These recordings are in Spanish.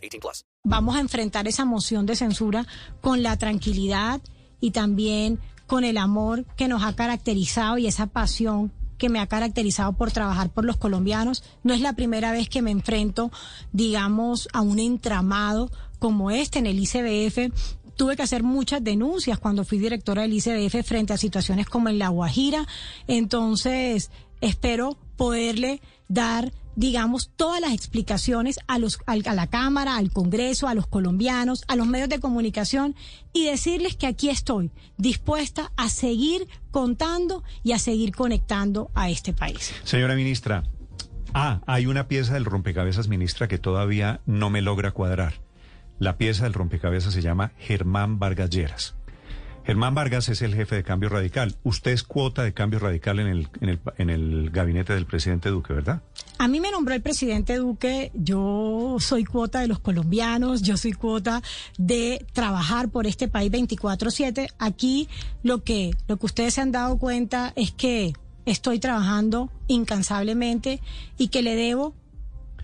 18 plus. Vamos a enfrentar esa moción de censura con la tranquilidad y también con el amor que nos ha caracterizado y esa pasión que me ha caracterizado por trabajar por los colombianos. No es la primera vez que me enfrento, digamos, a un entramado como este en el ICBF. Tuve que hacer muchas denuncias cuando fui directora del ICBF frente a situaciones como en La Guajira. Entonces, espero poderle dar digamos, todas las explicaciones a, los, a la Cámara, al Congreso, a los colombianos, a los medios de comunicación y decirles que aquí estoy dispuesta a seguir contando y a seguir conectando a este país. Señora ministra, ah, hay una pieza del rompecabezas, ministra, que todavía no me logra cuadrar. La pieza del rompecabezas se llama Germán Vargas Lleras. Germán Vargas es el jefe de Cambio Radical. Usted es cuota de Cambio Radical en el, en el, en el gabinete del presidente Duque, ¿verdad? A mí me nombró el presidente Duque, yo soy cuota de los colombianos, yo soy cuota de trabajar por este país 24/7. Aquí lo que, lo que ustedes se han dado cuenta es que estoy trabajando incansablemente y que le debo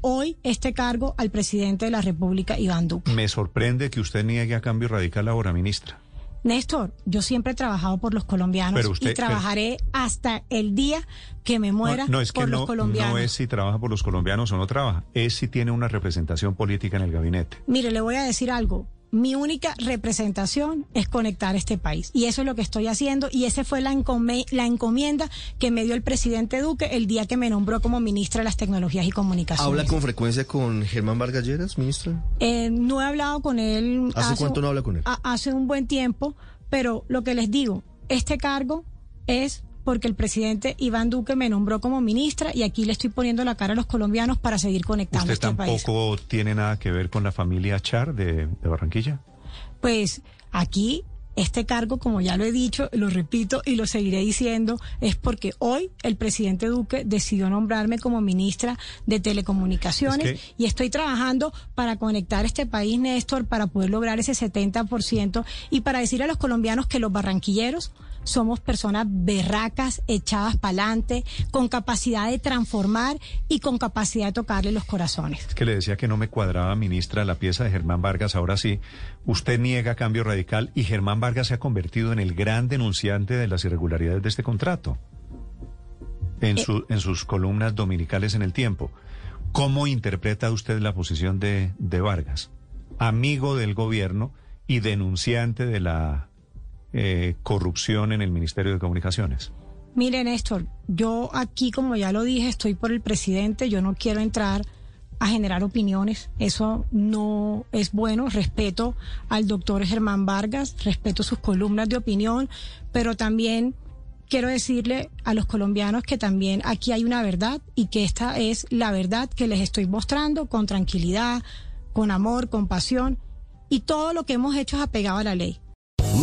hoy este cargo al presidente de la República, Iván Duque. Me sorprende que usted niegue a Cambio Radical ahora, ministra. Néstor, yo siempre he trabajado por los colombianos y trabajaré hasta el día que me muera no, es por que los no, colombianos. No es si trabaja por los colombianos o no trabaja, es si tiene una representación política en el gabinete. Mire, le voy a decir algo mi única representación es conectar este país. Y eso es lo que estoy haciendo. Y esa fue la, la, encomienda que me dio el presidente Duque el día que me nombró como ministra de las Tecnologías y Comunicaciones. ¿Habla con frecuencia con Germán Vargas Lleras, ministra? Eh, no he hablado con él. ¿Hace, hace cuánto no habla con él? hace un buen tiempo. Pero lo que les digo, este cargo es porque el presidente Iván Duque me nombró como ministra y aquí le estoy poniendo la cara a los colombianos para seguir conectando ¿Usted este tampoco tiene nada que ver con la familia Char de, de Barranquilla? Pues aquí este cargo, como ya lo he dicho, lo repito y lo seguiré diciendo, es porque hoy el presidente Duque decidió nombrarme como ministra de Telecomunicaciones Es que- y estoy trabajando para conectar este país, Néstor, para poder lograr ese 70% y para decir a los colombianos que los barranquilleros somos personas berracas, echadas para adelante, con capacidad de transformar y con capacidad de tocarle los corazones. Es que le decía que no me cuadraba, ministra, la pieza de Germán Vargas. Ahora sí, usted niega cambio radical y Germán Vargas se ha convertido en el gran denunciante de las irregularidades de este contrato. En, su, en sus columnas dominicales en el tiempo. ¿Cómo interpreta usted la posición de, de Vargas? Amigo del gobierno y denunciante de la eh, corrupción en el Ministerio de Comunicaciones. Mire, Néstor, yo aquí, como ya lo dije, estoy por el presidente, yo no quiero entrar a generar opiniones, eso no es bueno, respeto al doctor Germán Vargas, respeto sus columnas de opinión, pero también quiero decirle a los colombianos que también aquí hay una verdad y que esta es la verdad que les estoy mostrando con tranquilidad, con amor, con pasión y todo lo que hemos hecho es apegado a la ley.